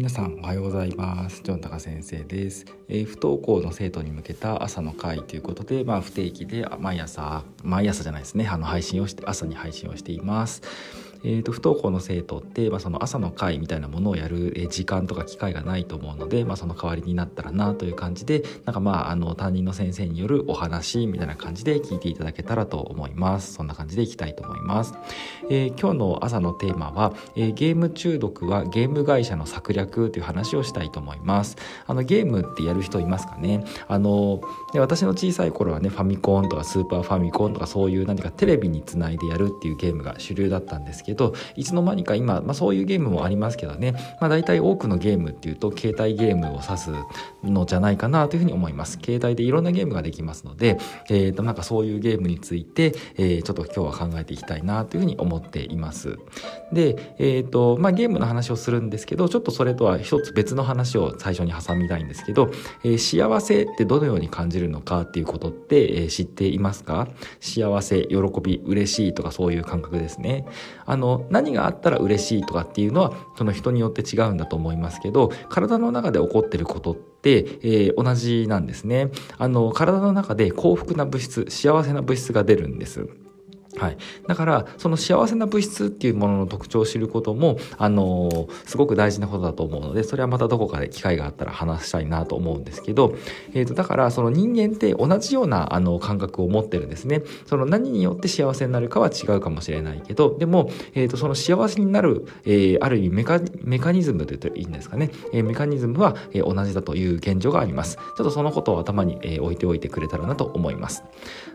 皆さんおはようございます。ジョンタカ先生です、えー、不登校の生徒に向けた朝の会ということでまあ不定期で毎朝毎朝じゃないですね。あの配信をして朝に配信をしています。えーと、不登校の生徒って、まあ、その朝の会みたいなものをやる時間とか機会がないと思うので、まあ、その代わりになったらなという感じでなんかまああの担任の先生によるお話みたいな感じで聞いていただけたらと思います。そんな感じでいきたいと思います、えー、今日の朝のテーマは、えー、ゲーム中毒はゲーム会社の策略という話をしたいと思います。あのゲームってやる人いますかね？あので私の小さい頃はねファミコンとかスーパーファミコンとかそういう何かテレビにつないでやるっていうゲームが主流だったんですけどけどいつの間にか今、まあ、そういうゲームもありますけどね、まあ、大体多くのゲームっていうと携帯ゲームを指すのじゃないかなというふうに思います。携帯でいろんなゲームができますので、えー、となんかそういうゲームについて、えー、ちょっと今日は考えていきたいなというふうに思っています。で、えーとまあ、ゲームの話をするんですけどちょっとそれとは一つ別の話を最初に挟みたいんですけど、えー、幸せってどのように感じるのかっていうことって、えー、知っていますか？幸せ喜び嬉しいとかそういう感覚ですね。あのの何があったら嬉しいとかっていうのはその人によって違うんだと思いますけど体の中で起こってることって、えー、同じなんですね。あの体の中で幸福な物質幸せな物質が出るんです。はい、だからその幸せな物質っていうものの特徴を知ることも、あのー、すごく大事なことだと思うのでそれはまたどこかで機会があったら話したいなと思うんですけど、えーと、だからその人間って同じようなあの感覚を持ってるんですね。その何によって幸せになるかは違うかもしれないけどでも、えーと、その幸せになる、えー、ある意味メカメカニズムと言うといいんですかね、えー、メカニズムは、えー、同じだという現状があります。ちょっとそのことを頭に、えー、置いておいてくれたらなと思います。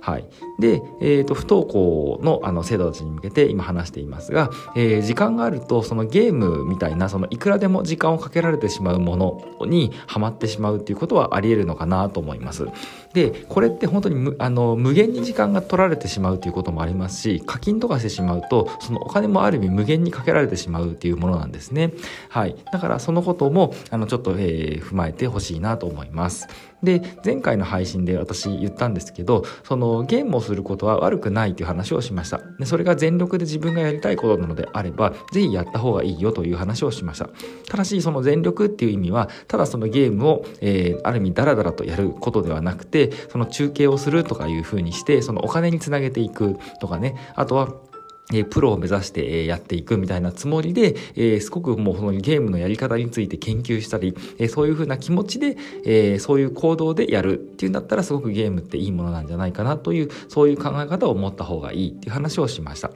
はい。で、えーと不登校のあの生徒たちに向けて今話していますが、えー、時間があるとそのゲームみたいなそのいくらでも時間をかけられてしまうものにはまってしまうっていうことはありえるのかなと思います。でこれって本当に無あの無限に時間が取られてしまうということもありますし課金とかしてしまうとそのお金もある意味無限にかけられてしまうっていうものなんですね。はい、だからそのこともあのちょっと、えー、踏まえてほしいなと思います。で前回の配信で私言ったんですけどそのゲームをすることは悪くないという話をしました。でそれが全力で自分がやりたいことなのであれば是非やった方がいいよという話をしました。ただしその全力っていう意味はただそのゲームを、えー、ある意味ダラダラとやることではなくてその中継をするとかいうふうにしてそのお金につなげていくとかね。あとはえプロを目指してえやっていくみたいなつもりで、えすごくもうそのゲームのやり方について研究したり、えそういうふうな気持ちで、えそういう行動でやるっていうんだったらすごくゲームっていいものなんじゃないかなという、そういう考え方を持った方がいいっていう話をしました。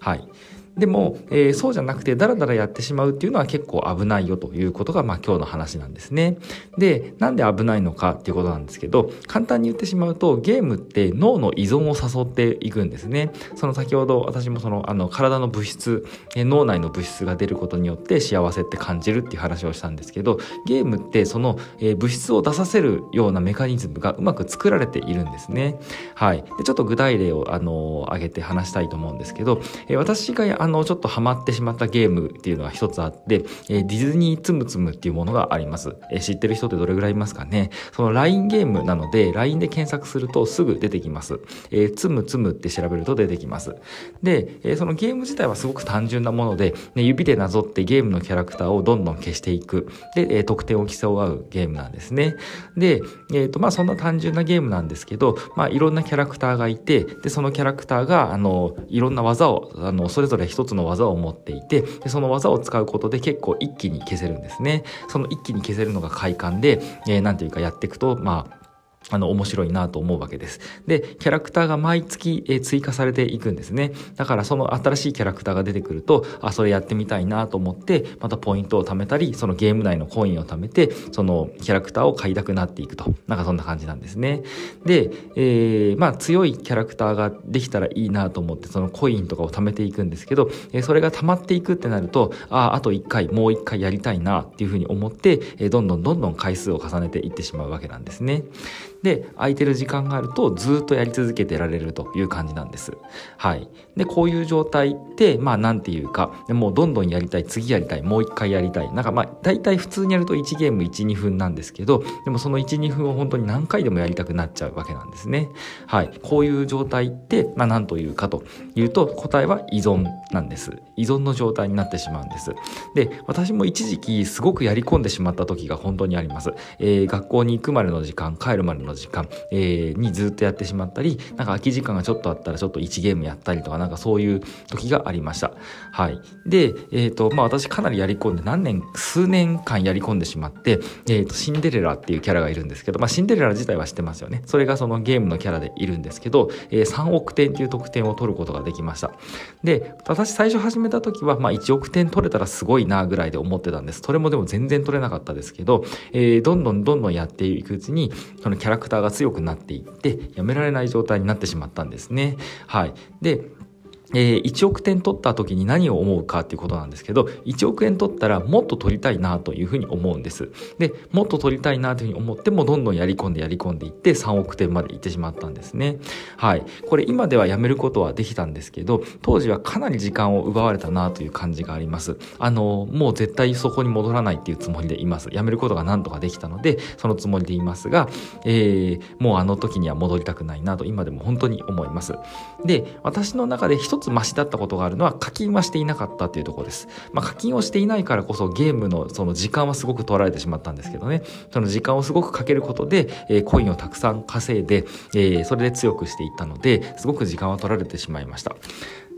はい。でも、えー、そうじゃなくてダラダラやってしまうっていうのは結構危ないよということが、まあ、今日の話なんですね。で、なんで危ないのかっていうことなんですけど、簡単に言ってしまうと、ゲームって脳の依存を誘っていくんですね。その先ほど私もその、あの、体の物質、え脳内の物質が出ることによって幸せって感じるっていう話をしたんですけど、ゲームってその、えー、物質を出させるようなメカニズムがうまく作られているんですね。はい。でちょっと具体例を、あのー、挙げて話したいと思うんですけど、えー、私があのちょっとハマってしまったゲームっていうのが一つあって、えー、ディズニーつむつむっていうものがあります、えー、知ってる人ってどれぐらいいますかね？その LINE ゲームなので LINE で検索するとすぐ出てきます、えー、つむつむって調べると出てきます。で、えー、そのゲーム自体はすごく単純なもので、ね、指でなぞってゲームのキャラクターをどんどん消していく。で、えー、得点を競うゲームなんですね。で、えーとまあ、そんな単純なゲームなんですけど、まあ、いろんなキャラクターがいてでそのキャラクターがあのいろんな技をあのそれぞれ一つの技を持っていてでその技を使うことで結構一気に消せるんですね。その一気に消せるのが快感で、えー、ていうかやっていくとまああの、面白いなと思うわけです。で、キャラクターが毎月、え追加されていくんですね。だからその新しいキャラクターが出てくると、あ、それやってみたいなと思って、またポイントを貯めたり、そのゲーム内のコインを貯めて、そのキャラクターを買いたくなっていくと。なんかそんな感じなんですね。で、えー、まあ強いキャラクターができたらいいなと思って、そのコインとかを貯めていくんですけど、えそれが溜まっていくってなると、あ、あと1回、もう1回やりたいなっていうふうに思って、えどんどんどんどん回数を重ねていってしまうわけなんですね。で空いてる時間があるとずっとやり続けてられるという感じなんです。はい、でこういう状態ってまあ何て言うかもうどんどんやりたい次やりたいもう一回やりたいなんかまあ大体普通にやると1ゲーム12分なんですけどでもその12分を本当に何回でもやりたくなっちゃうわけなんですね。はい、こういう状態ってまあ何というかというと答えは依存なんです。依存の状態になってしまうんです。で私も一時期すごくやり込んでしまった時が本当にあります。えー、学校に行くまでの時間帰るまでのの時間、えー、にずっとやってしまったりなんか空き時間がちょっとあったらちょっと1ゲームやったりとかなんかそういう時がありました。はい、で、えーとまあ、私かなりやり込んで何年数年間やり込んでしまって、えーと、シンデレラっていうキャラがいるんですけど、まあ、シンデレラ自体は知ってますよね。それがそのゲームのキャラでいるんですけど、えー、3億点っていう得点を取ることができました。で私最初始めた時は、まあ、1億点取れたらすごいなぐらいで思ってたんです。それもでも全然取れなかったですけど、えー、どんどんどんどんやっていくうちにそのキャラクターが強くなっていってやめられない状態になってしまったんですね。はい。でえー、1億点取った時に何を思うかっていうことなんですけど1億円取ったらもっと取りたいなというふうに思うんです。でもっと取りたいなというふうに思ってもどんどんやり込んでやり込んでいって3億点までいってしまったんですね。はい。これ今ではやめることはできたんですけど当時はかなり時間を奪われたなという感じがあります。あのもう絶対そこに戻らないっていうつもりでいます。やめることが何とかできたのでそのつもりでいますが、えー、もうあの時には戻りたくないなと今でも本当に思います。で私の中で一つマシだったことがあるのは課金はしていなかったっていうところです。まあ、課金をしていないからこそゲームのその時間はすごく取られてしまったんですけどね、その時間をすごくかけることで、えー、コインをたくさん稼いで、えー、それで強くしていったので、すごく時間は取られてしまいました。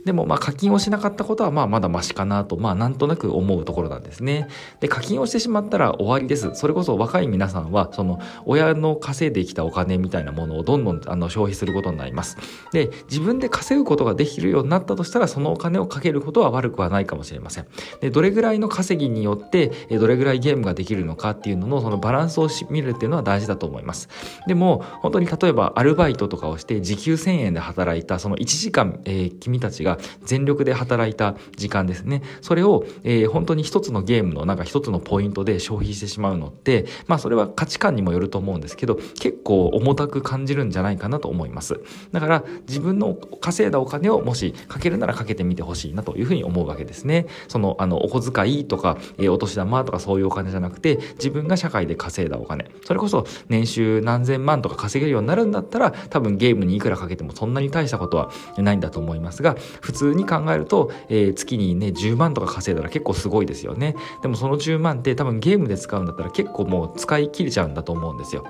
でもまあ課金をしなかったことはまあまだマシかなと、まあなんとなく思うところなんですね。で、課金をしてしまったら終わりです。それこそ若い皆さんは、その親の稼いできたお金みたいなものをどんどんあの消費することになります。で、自分で稼ぐことができるようになったとしたら、そのお金をかけることは悪くはないかもしれません。で、どれぐらいの稼ぎによって、どれぐらいゲームができるのかっていうののそのバランスを見るっていうのは大事だと思います。でも、本当に例えばアルバイトとかをして時給1000円で働いたその1時間、えー、君たちが全力で働いた時間ですね。それを、えー、本当に一つのゲームのなんか一つのポイントで消費してしまうのって、まあそれは価値観にもよると思うんですけど、結構重たく感じるんじゃないかなと思います。だから自分の稼いだお金をもしかけるならかけてみてほしいなというふうに思うわけですね。その、あの、お小遣いとか、えー、お年玉とかそういうお金じゃなくて、自分が社会で稼いだお金。それこそ年収何千万とか稼げるようになるんだったら、多分ゲームにいくらかけてもそんなに大したことはないんだと思いますが、普通に考えると、えー、月にね10万とか稼いだら結構すごいですよねでもその10万って多分ゲームで使うんだったら結構もう使い切れちゃうんだと思うんですよ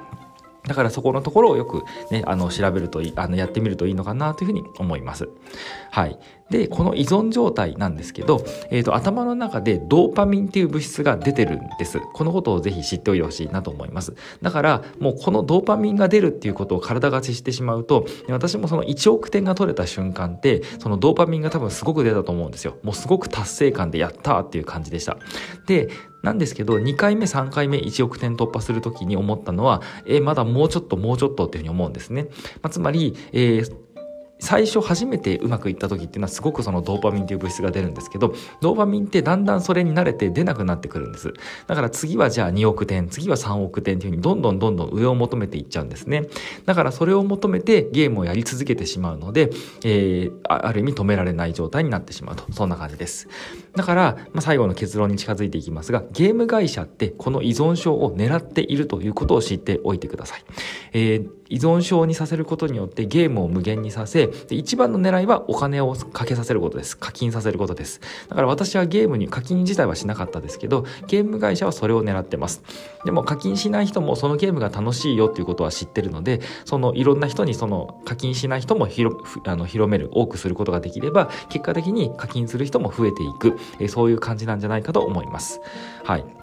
だからそこのところをよくね、あの、調べるといい、あの、やってみるといいのかなというふうに思います。はい。で、この依存状態なんですけど、えっ、ー、と、頭の中でドーパミンっていう物質が出てるんです。このことをぜひ知っておいてほしいなと思います。だから、もうこのドーパミンが出るっていうことを体が知してしまうと、私もその1億点が取れた瞬間って、そのドーパミンが多分すごく出たと思うんですよ。もうすごく達成感でやったっていう感じでした。で、なんですけど、2回目、3回目、1億点突破するときに思ったのは、え、まだもうちょっと、もうちょっとっていうふうに思うんですね。まあ、つまり、えー最初初めてうまくいった時っていうのはすごくそのドーパミンっていう物質が出るんですけどドーパミンってだんだんそれに慣れて出なくなってくるんです。だから次はじゃあ2億点次は3億点っていうふうにどんどんどんどん上を求めていっちゃうんですね。だからそれを求めてゲームをやり続けてしまうので、えー、ある意味止められない状態になってしまうと。そんな感じです。だから、まあ、最後の結論に近づいていきますがゲーム会社ってこの依存症を狙っているということを知っておいてください、えー依存症にさせることによってゲームを無限にさせ、で一番の狙いはお金をかけさせることです。課金させることです。だから私はゲームに課金自体はしなかったですけど、ゲーム会社はそれを狙ってます。でも課金しない人もそのゲームが楽しいよっていうことは知ってるので、そのいろんな人にその課金しない人も広あの広める、多くすることができれば、結果的に課金する人も増えていく、えそういう感じなんじゃないかと思います。はい。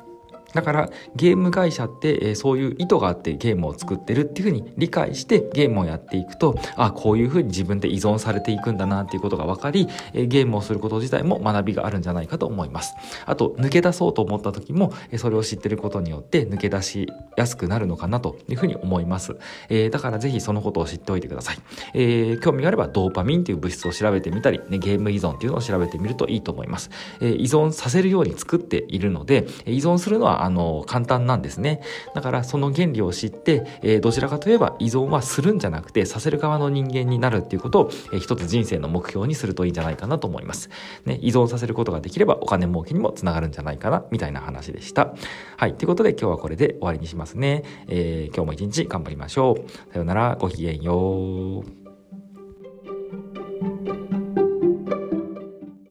だからゲーム会社って、えー、そういう意図があってゲームを作ってるっていうふうに理解してゲームをやっていくとあこういうふうに自分で依存されていくんだなっていうことが分かり、えー、ゲームをすること自体も学びがあるんじゃないかと思います。あと抜け出そうと思った時も、えー、それを知ってることによって抜け出しやすくなるのかなというふうに思います、えー、だからぜひそのことを知っておいてください、えー、興味があればドーパミンっていう物質を調べてみたり、ね、ゲーム依存っていうのを調べてみるといいと思います、えー、依存させるように作っているので依存するのはあ、の、簡単なんですね。だからその原理を知って、えー、どちらかといえば依存はするんじゃなくて、させる側の人間になるっていうことを、えー、一つ人生の目標にするといいんじゃないかなと思います。ね、依存させることができればお金儲けにもつながるんじゃないかな、みたいな話でした。はい。ということで今日はこれで終わりにしますね。えー、今日も一日頑張りましょう。さようなら、ごきげんよう。